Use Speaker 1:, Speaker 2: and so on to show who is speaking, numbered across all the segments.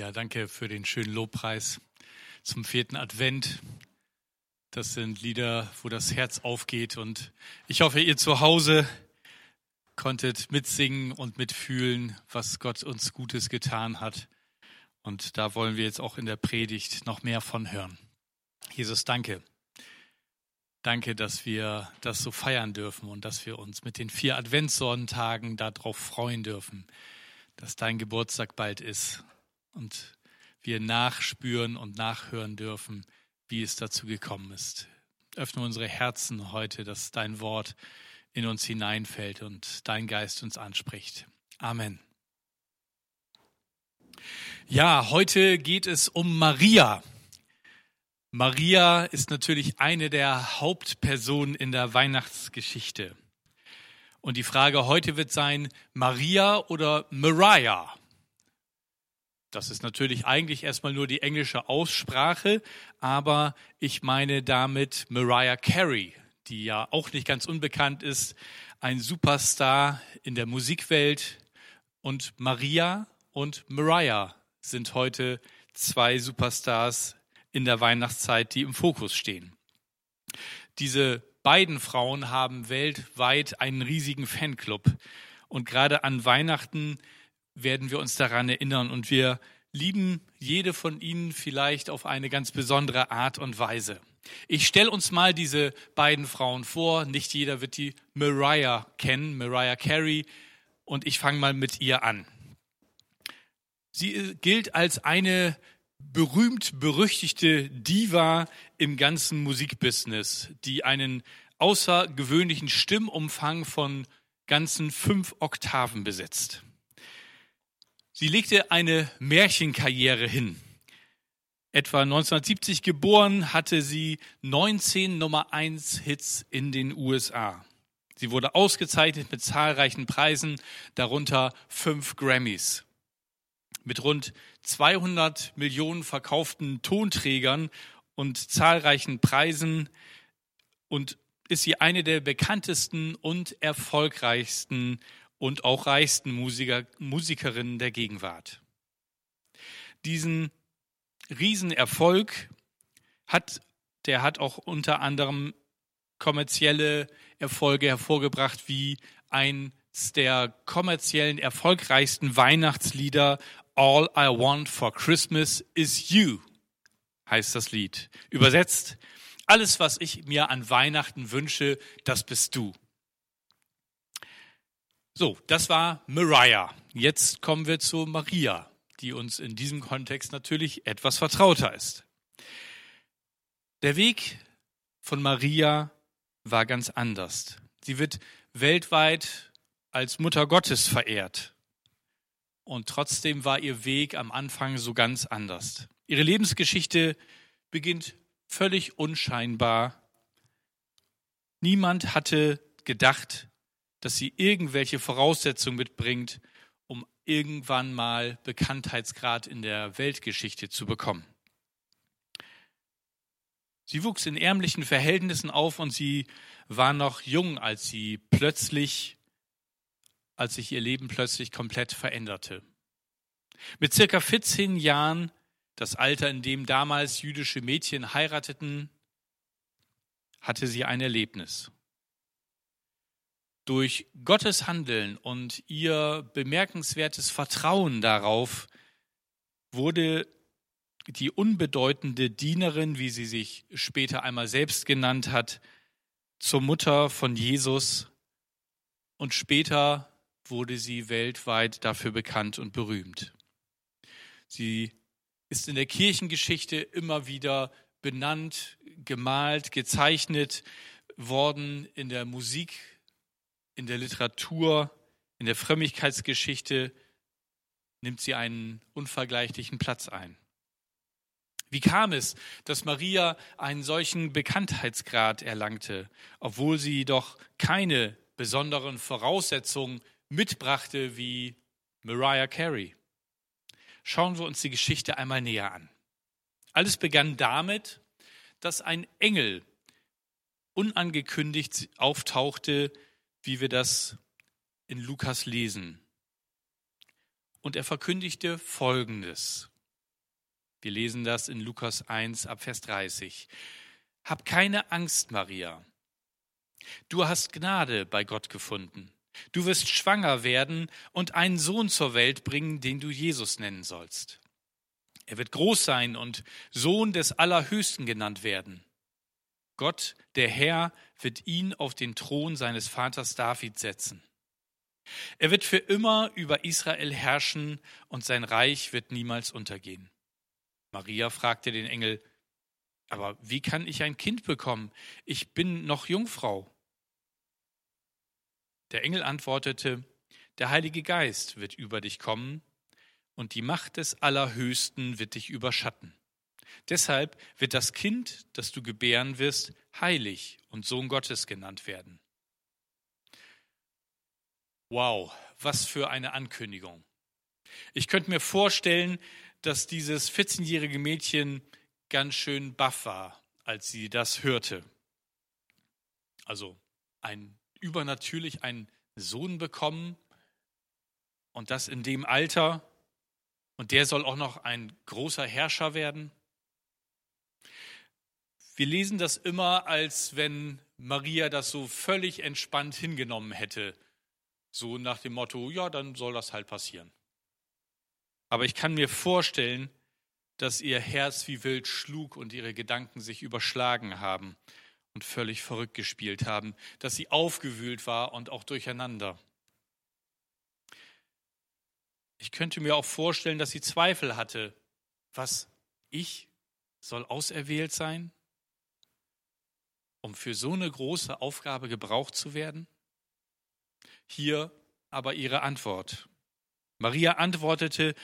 Speaker 1: Ja, danke für den schönen Lobpreis zum vierten Advent. Das sind Lieder, wo das Herz aufgeht und ich hoffe, ihr zu Hause konntet mitsingen und mitfühlen, was Gott uns Gutes getan hat. Und da wollen wir jetzt auch in der Predigt noch mehr von hören. Jesus, danke. Danke, dass wir das so feiern dürfen und dass wir uns mit den vier Adventssonntagen darauf freuen dürfen, dass dein Geburtstag bald ist und wir nachspüren und nachhören dürfen, wie es dazu gekommen ist. Öffne unsere Herzen heute, dass dein Wort in uns hineinfällt und dein Geist uns anspricht. Amen. Ja, heute geht es um Maria. Maria ist natürlich eine der Hauptpersonen in der Weihnachtsgeschichte. Und die Frage heute wird sein, Maria oder Mariah? Das ist natürlich eigentlich erstmal nur die englische Aussprache, aber ich meine damit Mariah Carey, die ja auch nicht ganz unbekannt ist, ein Superstar in der Musikwelt. Und Maria und Mariah sind heute zwei Superstars in der Weihnachtszeit, die im Fokus stehen. Diese beiden Frauen haben weltweit einen riesigen Fanclub. Und gerade an Weihnachten werden wir uns daran erinnern und wir lieben jede von ihnen vielleicht auf eine ganz besondere Art und Weise. Ich stelle uns mal diese beiden Frauen vor. Nicht jeder wird die Mariah kennen, Mariah Carey, und ich fange mal mit ihr an. Sie gilt als eine berühmt berüchtigte Diva im ganzen Musikbusiness, die einen außergewöhnlichen Stimmumfang von ganzen fünf Oktaven besitzt. Sie legte eine Märchenkarriere hin. Etwa 1970 geboren, hatte sie 19 Nummer 1 Hits in den USA. Sie wurde ausgezeichnet mit zahlreichen Preisen, darunter fünf Grammys. Mit rund 200 Millionen verkauften Tonträgern und zahlreichen Preisen und ist sie eine der bekanntesten und erfolgreichsten und auch reichsten Musiker, Musikerinnen der Gegenwart. Diesen Riesenerfolg hat, der hat auch unter anderem kommerzielle Erfolge hervorgebracht, wie eins der kommerziellen erfolgreichsten Weihnachtslieder All I Want for Christmas is You heißt das Lied. Übersetzt, alles, was ich mir an Weihnachten wünsche, das bist du. So, das war Mariah. Jetzt kommen wir zu Maria, die uns in diesem Kontext natürlich etwas vertrauter ist. Der Weg von Maria war ganz anders. Sie wird weltweit als Mutter Gottes verehrt. Und trotzdem war ihr Weg am Anfang so ganz anders. Ihre Lebensgeschichte beginnt völlig unscheinbar. Niemand hatte gedacht, dass sie irgendwelche Voraussetzungen mitbringt, um irgendwann mal Bekanntheitsgrad in der Weltgeschichte zu bekommen. Sie wuchs in ärmlichen Verhältnissen auf und sie war noch jung, als sie plötzlich, als sich ihr Leben plötzlich komplett veränderte. Mit circa 14 Jahren, das Alter, in dem damals jüdische Mädchen heirateten, hatte sie ein Erlebnis. Durch Gottes Handeln und ihr bemerkenswertes Vertrauen darauf wurde die unbedeutende Dienerin, wie sie sich später einmal selbst genannt hat, zur Mutter von Jesus und später wurde sie weltweit dafür bekannt und berühmt. Sie ist in der Kirchengeschichte immer wieder benannt, gemalt, gezeichnet worden in der Musik in der Literatur, in der Frömmigkeitsgeschichte nimmt sie einen unvergleichlichen Platz ein. Wie kam es, dass Maria einen solchen Bekanntheitsgrad erlangte, obwohl sie doch keine besonderen Voraussetzungen mitbrachte wie Mariah Carey? Schauen wir uns die Geschichte einmal näher an. Alles begann damit, dass ein Engel unangekündigt auftauchte wie wir das in Lukas lesen. Und er verkündigte Folgendes. Wir lesen das in Lukas 1 ab Vers 30. Hab keine Angst, Maria. Du hast Gnade bei Gott gefunden. Du wirst schwanger werden und einen Sohn zur Welt bringen, den du Jesus nennen sollst. Er wird groß sein und Sohn des Allerhöchsten genannt werden. Gott, der Herr, wird ihn auf den Thron seines Vaters David setzen. Er wird für immer über Israel herrschen und sein Reich wird niemals untergehen. Maria fragte den Engel, aber wie kann ich ein Kind bekommen? Ich bin noch Jungfrau. Der Engel antwortete, der Heilige Geist wird über dich kommen und die Macht des Allerhöchsten wird dich überschatten. Deshalb wird das Kind, das du gebären wirst, heilig und Sohn Gottes genannt werden. Wow, was für eine Ankündigung. Ich könnte mir vorstellen, dass dieses 14-jährige Mädchen ganz schön baff war, als sie das hörte. Also ein übernatürlich einen Sohn bekommen und das in dem Alter und der soll auch noch ein großer Herrscher werden. Wir lesen das immer, als wenn Maria das so völlig entspannt hingenommen hätte. So nach dem Motto, ja, dann soll das halt passieren. Aber ich kann mir vorstellen, dass ihr Herz wie wild schlug und ihre Gedanken sich überschlagen haben und völlig verrückt gespielt haben, dass sie aufgewühlt war und auch durcheinander. Ich könnte mir auch vorstellen, dass sie Zweifel hatte. Was, ich soll auserwählt sein, um für so eine große Aufgabe gebraucht zu werden? Hier aber ihre Antwort. Maria antwortete,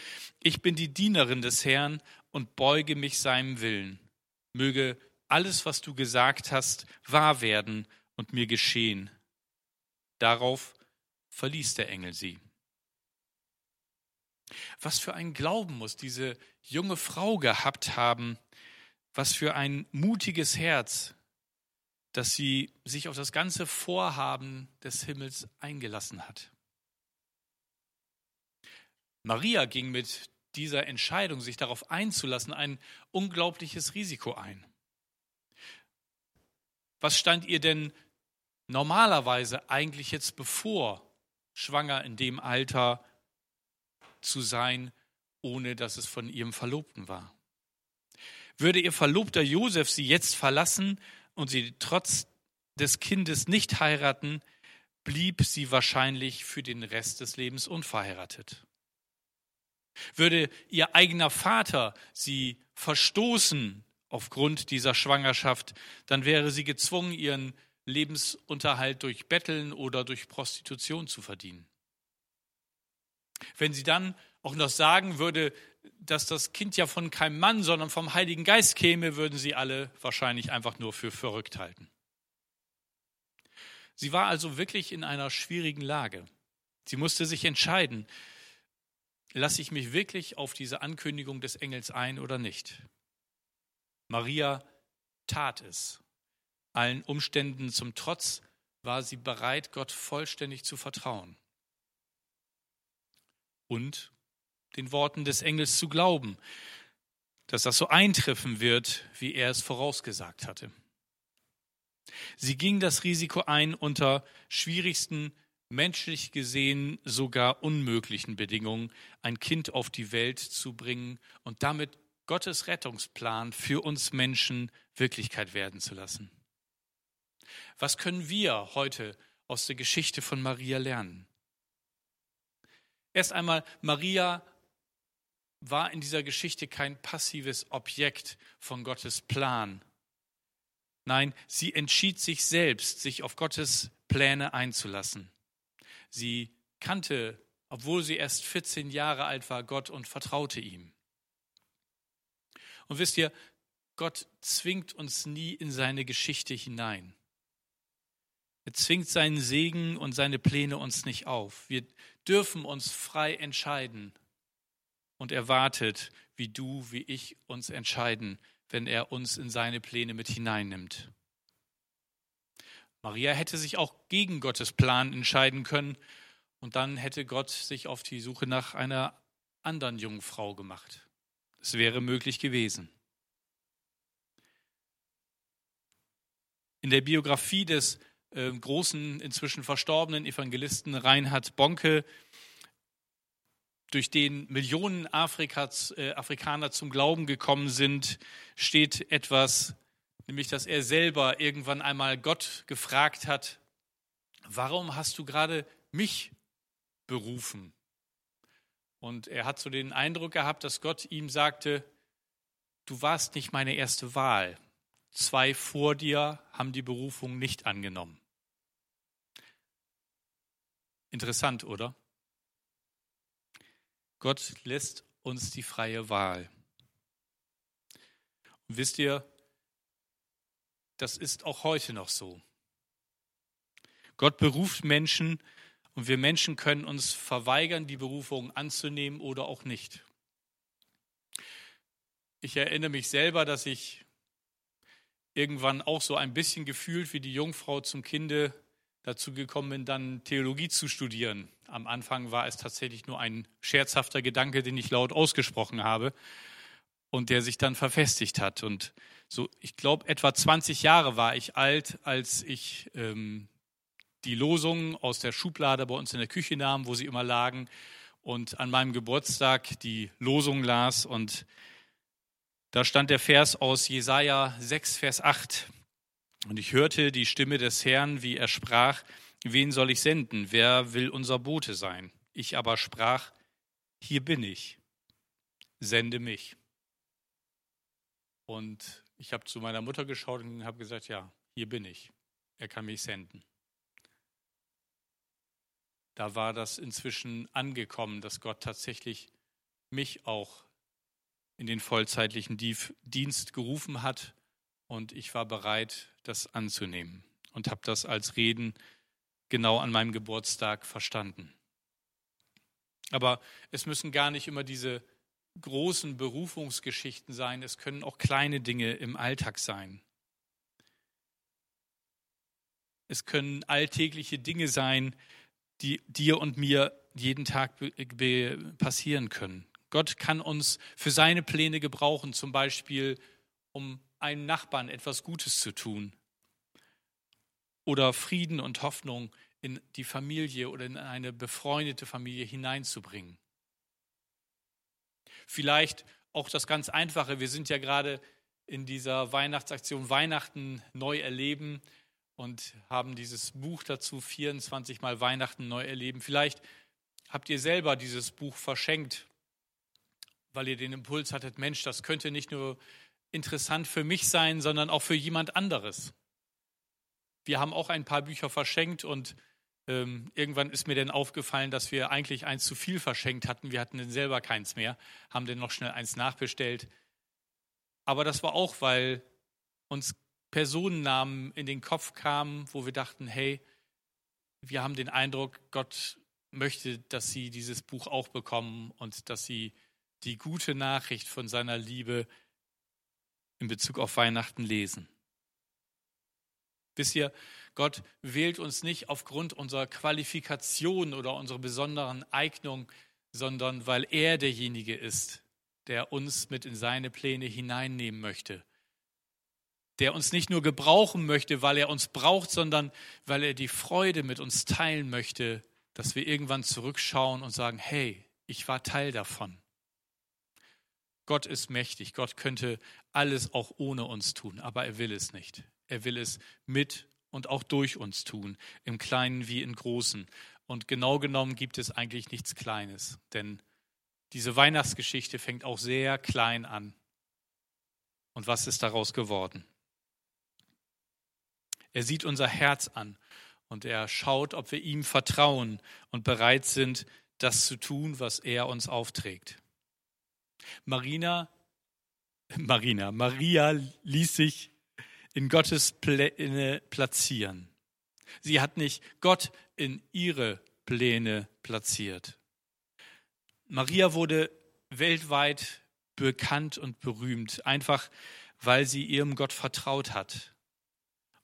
Speaker 1: ich bin die Dienerin des Herrn und beuge mich seinem Willen. Möge alles, was du gesagt hast, wahr werden und mir geschehen. Darauf verließ der Engel sie. Was für ein Glauben muss diese junge Frau gehabt haben, was für ein mutiges Herz, dass sie sich auf das ganze Vorhaben des Himmels eingelassen hat. Maria ging mit dieser Entscheidung, sich darauf einzulassen, ein unglaubliches Risiko ein. Was stand ihr denn normalerweise eigentlich jetzt bevor, schwanger in dem Alter zu sein, ohne dass es von ihrem Verlobten war? Würde ihr Verlobter Josef sie jetzt verlassen und sie trotz des Kindes nicht heiraten, blieb sie wahrscheinlich für den Rest des Lebens unverheiratet. Würde ihr eigener Vater sie verstoßen aufgrund dieser Schwangerschaft, dann wäre sie gezwungen, ihren Lebensunterhalt durch Betteln oder durch Prostitution zu verdienen. Wenn sie dann auch noch sagen würde, dass das Kind ja von keinem Mann, sondern vom Heiligen Geist käme, würden sie alle wahrscheinlich einfach nur für verrückt halten. Sie war also wirklich in einer schwierigen Lage. Sie musste sich entscheiden, lasse ich mich wirklich auf diese Ankündigung des Engels ein oder nicht? Maria tat es. Allen Umständen zum Trotz war sie bereit, Gott vollständig zu vertrauen. Und den Worten des Engels zu glauben, dass das so eintreffen wird, wie er es vorausgesagt hatte. Sie ging das Risiko ein, unter schwierigsten, menschlich gesehen sogar unmöglichen Bedingungen ein Kind auf die Welt zu bringen und damit Gottes Rettungsplan für uns Menschen Wirklichkeit werden zu lassen. Was können wir heute aus der Geschichte von Maria lernen? Erst einmal, Maria war in dieser Geschichte kein passives Objekt von Gottes Plan. Nein, sie entschied sich selbst, sich auf Gottes Pläne einzulassen. Sie kannte, obwohl sie erst 14 Jahre alt war, Gott und vertraute ihm. Und wisst ihr, Gott zwingt uns nie in seine Geschichte hinein. Er zwingt seinen Segen und seine Pläne uns nicht auf. Wir dürfen uns frei entscheiden. Und er wartet, wie du, wie ich uns entscheiden, wenn er uns in seine Pläne mit hineinnimmt. Maria hätte sich auch gegen Gottes Plan entscheiden können und dann hätte Gott sich auf die Suche nach einer anderen jungen Frau gemacht. Es wäre möglich gewesen. In der Biografie des äh, großen, inzwischen verstorbenen Evangelisten Reinhard Bonke, durch den Millionen Afrikas, äh, Afrikaner zum Glauben gekommen sind, steht etwas, nämlich dass er selber irgendwann einmal Gott gefragt hat, warum hast du gerade mich berufen? Und er hat so den Eindruck gehabt, dass Gott ihm sagte, du warst nicht meine erste Wahl. Zwei vor dir haben die Berufung nicht angenommen. Interessant, oder? Gott lässt uns die freie Wahl. Und wisst ihr, das ist auch heute noch so. Gott beruft Menschen und wir Menschen können uns verweigern, die Berufung anzunehmen oder auch nicht. Ich erinnere mich selber, dass ich irgendwann auch so ein bisschen gefühlt wie die Jungfrau zum Kinde dazu gekommen bin, dann Theologie zu studieren. Am Anfang war es tatsächlich nur ein scherzhafter Gedanke, den ich laut ausgesprochen habe und der sich dann verfestigt hat. Und so, ich glaube, etwa 20 Jahre war ich alt, als ich ähm, die Losungen aus der Schublade bei uns in der Küche nahm, wo sie immer lagen, und an meinem Geburtstag die Losung las. Und da stand der Vers aus Jesaja 6, Vers 8. Und ich hörte die Stimme des Herrn, wie er sprach: Wen soll ich senden? Wer will unser Bote sein? Ich aber sprach: Hier bin ich, sende mich. Und ich habe zu meiner Mutter geschaut und habe gesagt: Ja, hier bin ich. Er kann mich senden da war das inzwischen angekommen, dass Gott tatsächlich mich auch in den vollzeitlichen Dienst gerufen hat und ich war bereit, das anzunehmen und habe das als Reden genau an meinem Geburtstag verstanden. Aber es müssen gar nicht immer diese großen Berufungsgeschichten sein, es können auch kleine Dinge im Alltag sein. Es können alltägliche Dinge sein, die dir und mir jeden Tag passieren können. Gott kann uns für seine Pläne gebrauchen, zum Beispiel um einem Nachbarn etwas Gutes zu tun oder Frieden und Hoffnung in die Familie oder in eine befreundete Familie hineinzubringen. Vielleicht auch das ganz Einfache, wir sind ja gerade in dieser Weihnachtsaktion Weihnachten neu erleben und haben dieses Buch dazu 24 Mal Weihnachten neu erleben. Vielleicht habt ihr selber dieses Buch verschenkt, weil ihr den Impuls hattet, Mensch, das könnte nicht nur interessant für mich sein, sondern auch für jemand anderes. Wir haben auch ein paar Bücher verschenkt und ähm, irgendwann ist mir dann aufgefallen, dass wir eigentlich eins zu viel verschenkt hatten. Wir hatten dann selber keins mehr, haben dann noch schnell eins nachbestellt. Aber das war auch, weil uns Personennamen in den Kopf kamen, wo wir dachten, hey, wir haben den Eindruck, Gott möchte, dass sie dieses Buch auch bekommen und dass sie die gute Nachricht von seiner Liebe in Bezug auf Weihnachten lesen. Wisst ihr, Gott wählt uns nicht aufgrund unserer Qualifikation oder unserer besonderen Eignung, sondern weil er derjenige ist, der uns mit in seine Pläne hineinnehmen möchte der uns nicht nur gebrauchen möchte, weil er uns braucht, sondern weil er die Freude mit uns teilen möchte, dass wir irgendwann zurückschauen und sagen, hey, ich war Teil davon. Gott ist mächtig, Gott könnte alles auch ohne uns tun, aber er will es nicht. Er will es mit und auch durch uns tun, im Kleinen wie im Großen. Und genau genommen gibt es eigentlich nichts Kleines, denn diese Weihnachtsgeschichte fängt auch sehr klein an. Und was ist daraus geworden? Er sieht unser Herz an und er schaut, ob wir ihm vertrauen und bereit sind, das zu tun, was er uns aufträgt. Marina, Marina, Maria ließ sich in Gottes Pläne platzieren. Sie hat nicht Gott in ihre Pläne platziert. Maria wurde weltweit bekannt und berühmt, einfach weil sie ihrem Gott vertraut hat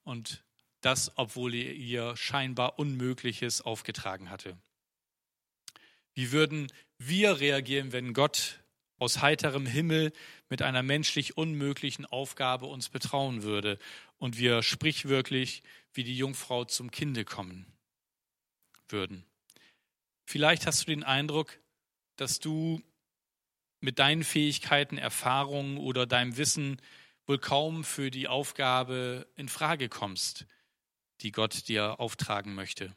Speaker 1: und das, obwohl er ihr scheinbar Unmögliches aufgetragen hatte. Wie würden wir reagieren, wenn Gott aus heiterem Himmel mit einer menschlich unmöglichen Aufgabe uns betrauen würde und wir sprichwörtlich wie die Jungfrau zum Kinde kommen würden. Vielleicht hast du den Eindruck, dass du mit deinen Fähigkeiten, Erfahrungen oder deinem Wissen wohl kaum für die Aufgabe in Frage kommst, die Gott dir auftragen möchte.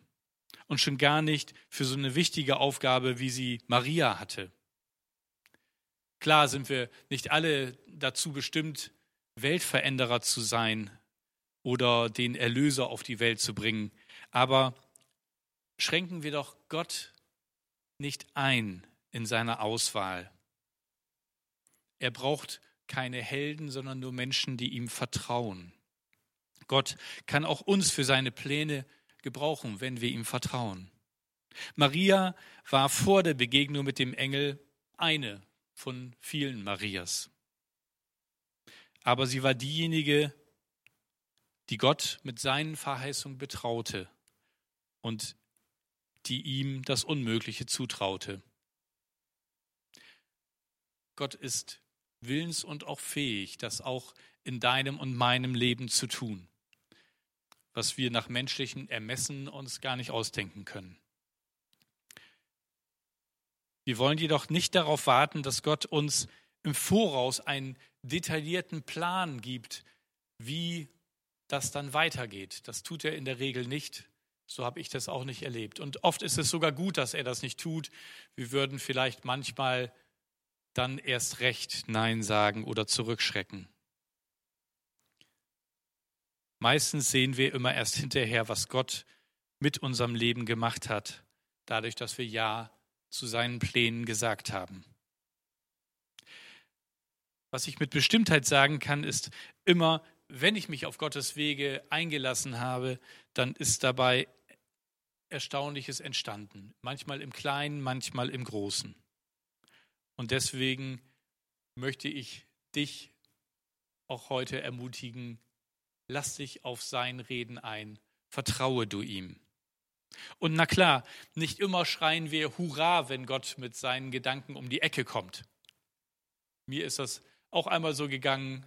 Speaker 1: Und schon gar nicht für so eine wichtige Aufgabe, wie sie Maria hatte. Klar sind wir nicht alle dazu bestimmt, Weltveränderer zu sein oder den Erlöser auf die Welt zu bringen, aber schränken wir doch Gott nicht ein in seiner Auswahl. Er braucht keine Helden, sondern nur Menschen, die ihm vertrauen. Gott kann auch uns für seine Pläne gebrauchen, wenn wir ihm vertrauen. Maria war vor der Begegnung mit dem Engel eine von vielen Marias. Aber sie war diejenige, die Gott mit seinen Verheißungen betraute und die ihm das Unmögliche zutraute. Gott ist willens und auch fähig, das auch in deinem und meinem Leben zu tun, was wir nach menschlichen Ermessen uns gar nicht ausdenken können. Wir wollen jedoch nicht darauf warten, dass Gott uns im Voraus einen detaillierten Plan gibt, wie das dann weitergeht. Das tut er in der Regel nicht. So habe ich das auch nicht erlebt. Und oft ist es sogar gut, dass er das nicht tut. Wir würden vielleicht manchmal dann erst recht Nein sagen oder zurückschrecken. Meistens sehen wir immer erst hinterher, was Gott mit unserem Leben gemacht hat, dadurch, dass wir Ja zu seinen Plänen gesagt haben. Was ich mit Bestimmtheit sagen kann, ist immer, wenn ich mich auf Gottes Wege eingelassen habe, dann ist dabei Erstaunliches entstanden. Manchmal im Kleinen, manchmal im Großen. Und deswegen möchte ich dich auch heute ermutigen, lass dich auf sein Reden ein, vertraue du ihm. Und na klar, nicht immer schreien wir Hurra, wenn Gott mit seinen Gedanken um die Ecke kommt. Mir ist das auch einmal so gegangen.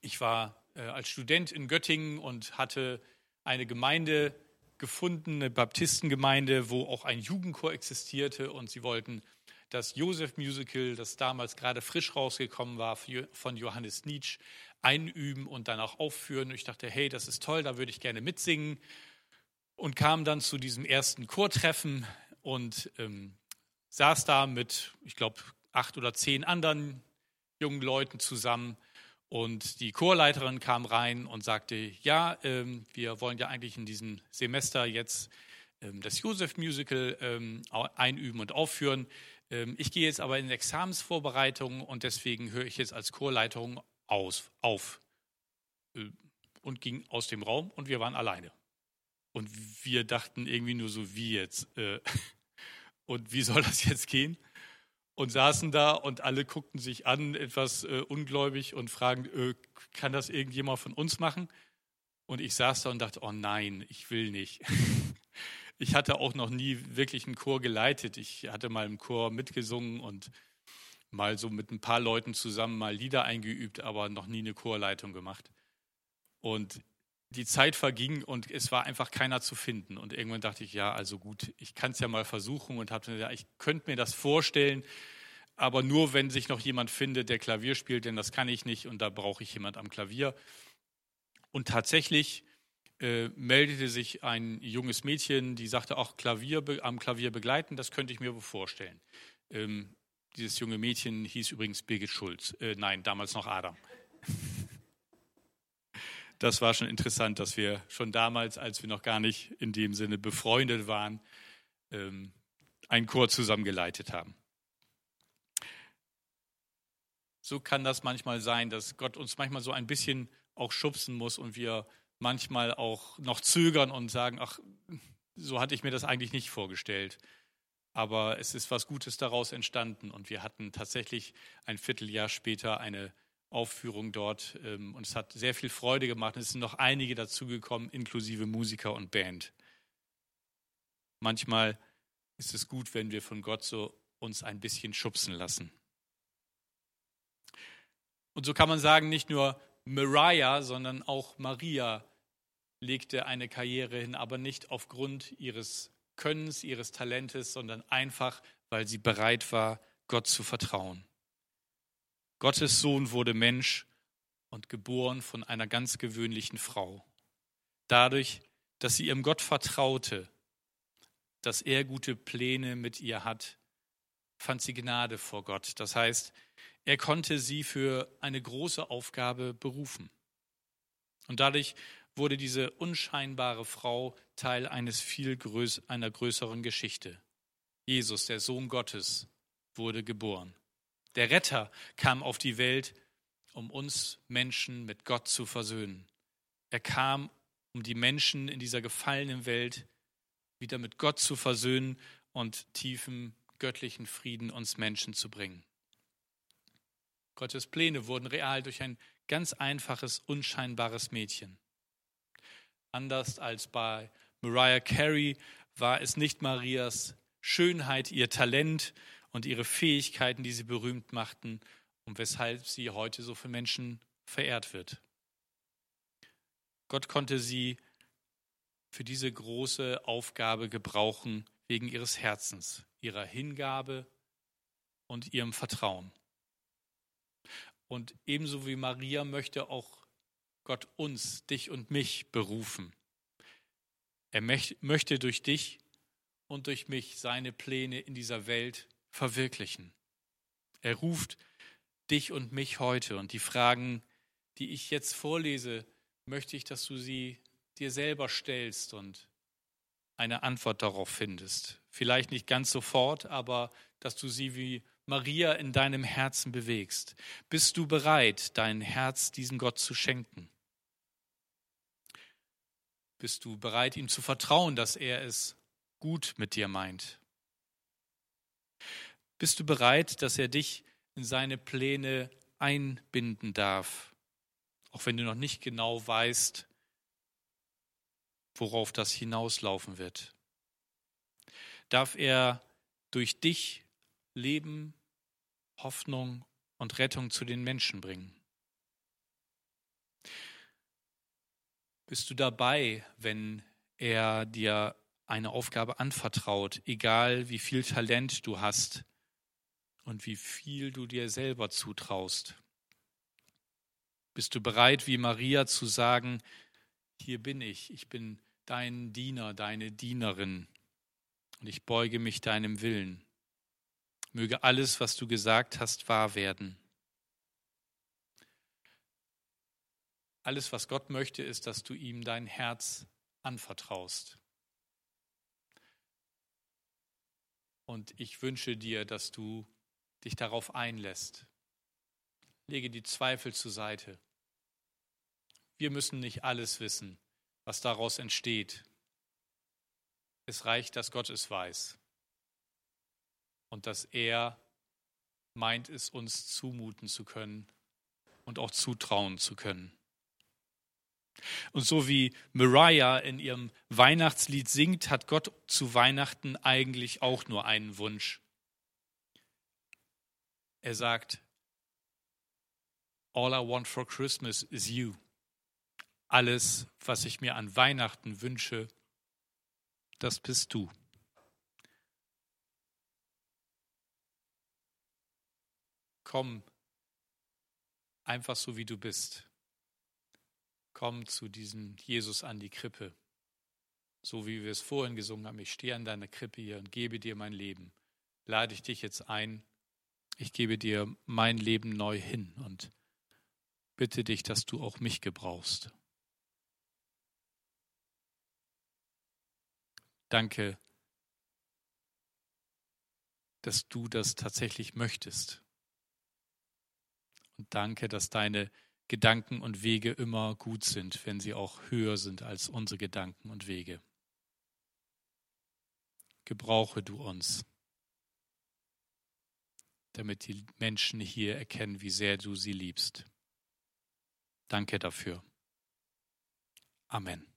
Speaker 1: Ich war äh, als Student in Göttingen und hatte eine Gemeinde gefunden, eine Baptistengemeinde, wo auch ein Jugendchor existierte und sie wollten das Josef-Musical, das damals gerade frisch rausgekommen war von Johannes Nietzsche, einüben und dann auch aufführen. Und ich dachte, hey, das ist toll, da würde ich gerne mitsingen und kam dann zu diesem ersten Chortreffen und ähm, saß da mit, ich glaube, acht oder zehn anderen jungen Leuten zusammen. Und die Chorleiterin kam rein und sagte, ja, ähm, wir wollen ja eigentlich in diesem Semester jetzt ähm, das Josef-Musical ähm, einüben und aufführen. Ähm, ich gehe jetzt aber in Examensvorbereitungen und deswegen höre ich jetzt als Chorleitung aus, auf. Äh, und ging aus dem Raum und wir waren alleine. Und wir dachten irgendwie nur so, wie jetzt? Äh, und wie soll das jetzt gehen? Und saßen da und alle guckten sich an, etwas äh, ungläubig und fragen, äh, kann das irgendjemand von uns machen? Und ich saß da und dachte, oh nein, ich will nicht. ich hatte auch noch nie wirklich einen Chor geleitet. Ich hatte mal im Chor mitgesungen und mal so mit ein paar Leuten zusammen mal Lieder eingeübt, aber noch nie eine Chorleitung gemacht. Und die Zeit verging und es war einfach keiner zu finden. Und irgendwann dachte ich, ja, also gut, ich kann es ja mal versuchen und habe gesagt, ich könnte mir das vorstellen, aber nur, wenn sich noch jemand findet, der Klavier spielt, denn das kann ich nicht und da brauche ich jemand am Klavier. Und tatsächlich äh, meldete sich ein junges Mädchen, die sagte, auch Klavier, am Klavier begleiten, das könnte ich mir vorstellen. Ähm, dieses junge Mädchen hieß übrigens Birgit Schulz. Äh, nein, damals noch Adam das war schon interessant, dass wir schon damals, als wir noch gar nicht in dem Sinne befreundet waren, ähm, einen Chor zusammengeleitet haben. So kann das manchmal sein, dass Gott uns manchmal so ein bisschen auch schubsen muss und wir manchmal auch noch zögern und sagen, ach, so hatte ich mir das eigentlich nicht vorgestellt. Aber es ist was Gutes daraus entstanden und wir hatten tatsächlich ein Vierteljahr später eine Aufführung dort ähm, und es hat sehr viel Freude gemacht. Es sind noch einige dazugekommen, inklusive Musiker und Band. Manchmal ist es gut, wenn wir von Gott so uns ein bisschen schubsen lassen. Und so kann man sagen, nicht nur Mariah, sondern auch Maria legte eine Karriere hin, aber nicht aufgrund ihres Könnens, ihres Talentes, sondern einfach, weil sie bereit war, Gott zu vertrauen. Gottes Sohn wurde Mensch und geboren von einer ganz gewöhnlichen Frau. Dadurch, dass sie ihrem Gott vertraute, dass er gute Pläne mit ihr hat, fand sie Gnade vor Gott. Das heißt, er konnte sie für eine große Aufgabe berufen. Und dadurch wurde diese unscheinbare Frau Teil eines viel größ einer größeren Geschichte. Jesus, der Sohn Gottes, wurde geboren. Der Retter kam auf die Welt, um uns Menschen mit Gott zu versöhnen. Er kam, um die Menschen in dieser gefallenen Welt wieder mit Gott zu versöhnen und tiefen göttlichen Frieden uns Menschen zu bringen. Gottes Pläne wurden real durch ein ganz einfaches, unscheinbares Mädchen. Anders als bei Mariah Carey war es nicht Marias Schönheit, ihr Talent und ihre Fähigkeiten, die sie berühmt machten und weshalb sie heute so für Menschen verehrt wird. Gott konnte sie für diese große Aufgabe gebrauchen wegen ihres Herzens, ihrer Hingabe und ihrem Vertrauen. Und ebenso wie Maria möchte auch Gott uns, dich und mich berufen. Er möchte durch dich und durch mich seine Pläne in dieser Welt verwirklichen. Er ruft dich und mich heute und die Fragen, die ich jetzt vorlese, möchte ich, dass du sie dir selber stellst und eine Antwort darauf findest. Vielleicht nicht ganz sofort, aber dass du sie wie Maria in deinem Herzen bewegst. Bist du bereit, dein Herz diesem Gott zu schenken? Bist du bereit, ihm zu vertrauen, dass er es gut mit dir meint? Bist du bereit, dass er dich in seine Pläne einbinden darf, auch wenn du noch nicht genau weißt, worauf das hinauslaufen wird? Darf er durch dich Leben, Hoffnung und Rettung zu den Menschen bringen? Bist du dabei, wenn er dir eine Aufgabe anvertraut, egal wie viel Talent du hast und wie viel du dir selber zutraust? Bist du bereit, wie Maria zu sagen, hier bin ich, ich bin dein Diener, deine Dienerin und ich beuge mich deinem Willen. Möge alles, was du gesagt hast, wahr werden. Alles, was Gott möchte, ist, dass du ihm dein Herz anvertraust. Und ich wünsche dir, dass du dich darauf einlässt. Lege die Zweifel zur Seite. Wir müssen nicht alles wissen, was daraus entsteht. Es reicht, dass Gott es weiß und dass er meint es uns zumuten zu können und auch zutrauen zu können. Und so wie Mariah in ihrem Weihnachtslied singt, hat Gott zu Weihnachten eigentlich auch nur einen Wunsch. Er sagt, All I want for Christmas is you. Alles, was ich mir an Weihnachten wünsche, das bist du. Komm einfach so, wie du bist. Komm zu diesem Jesus an die Krippe. So wie wir es vorhin gesungen haben, ich stehe an deiner Krippe hier und gebe dir mein Leben. Lade ich dich jetzt ein. Ich gebe dir mein Leben neu hin und bitte dich, dass du auch mich gebrauchst. Danke, dass du das tatsächlich möchtest. Und danke, dass deine Gedanken und Wege immer gut sind, wenn sie auch höher sind als unsere Gedanken und Wege. Gebrauche du uns, damit die Menschen hier erkennen, wie sehr du sie liebst. Danke dafür. Amen.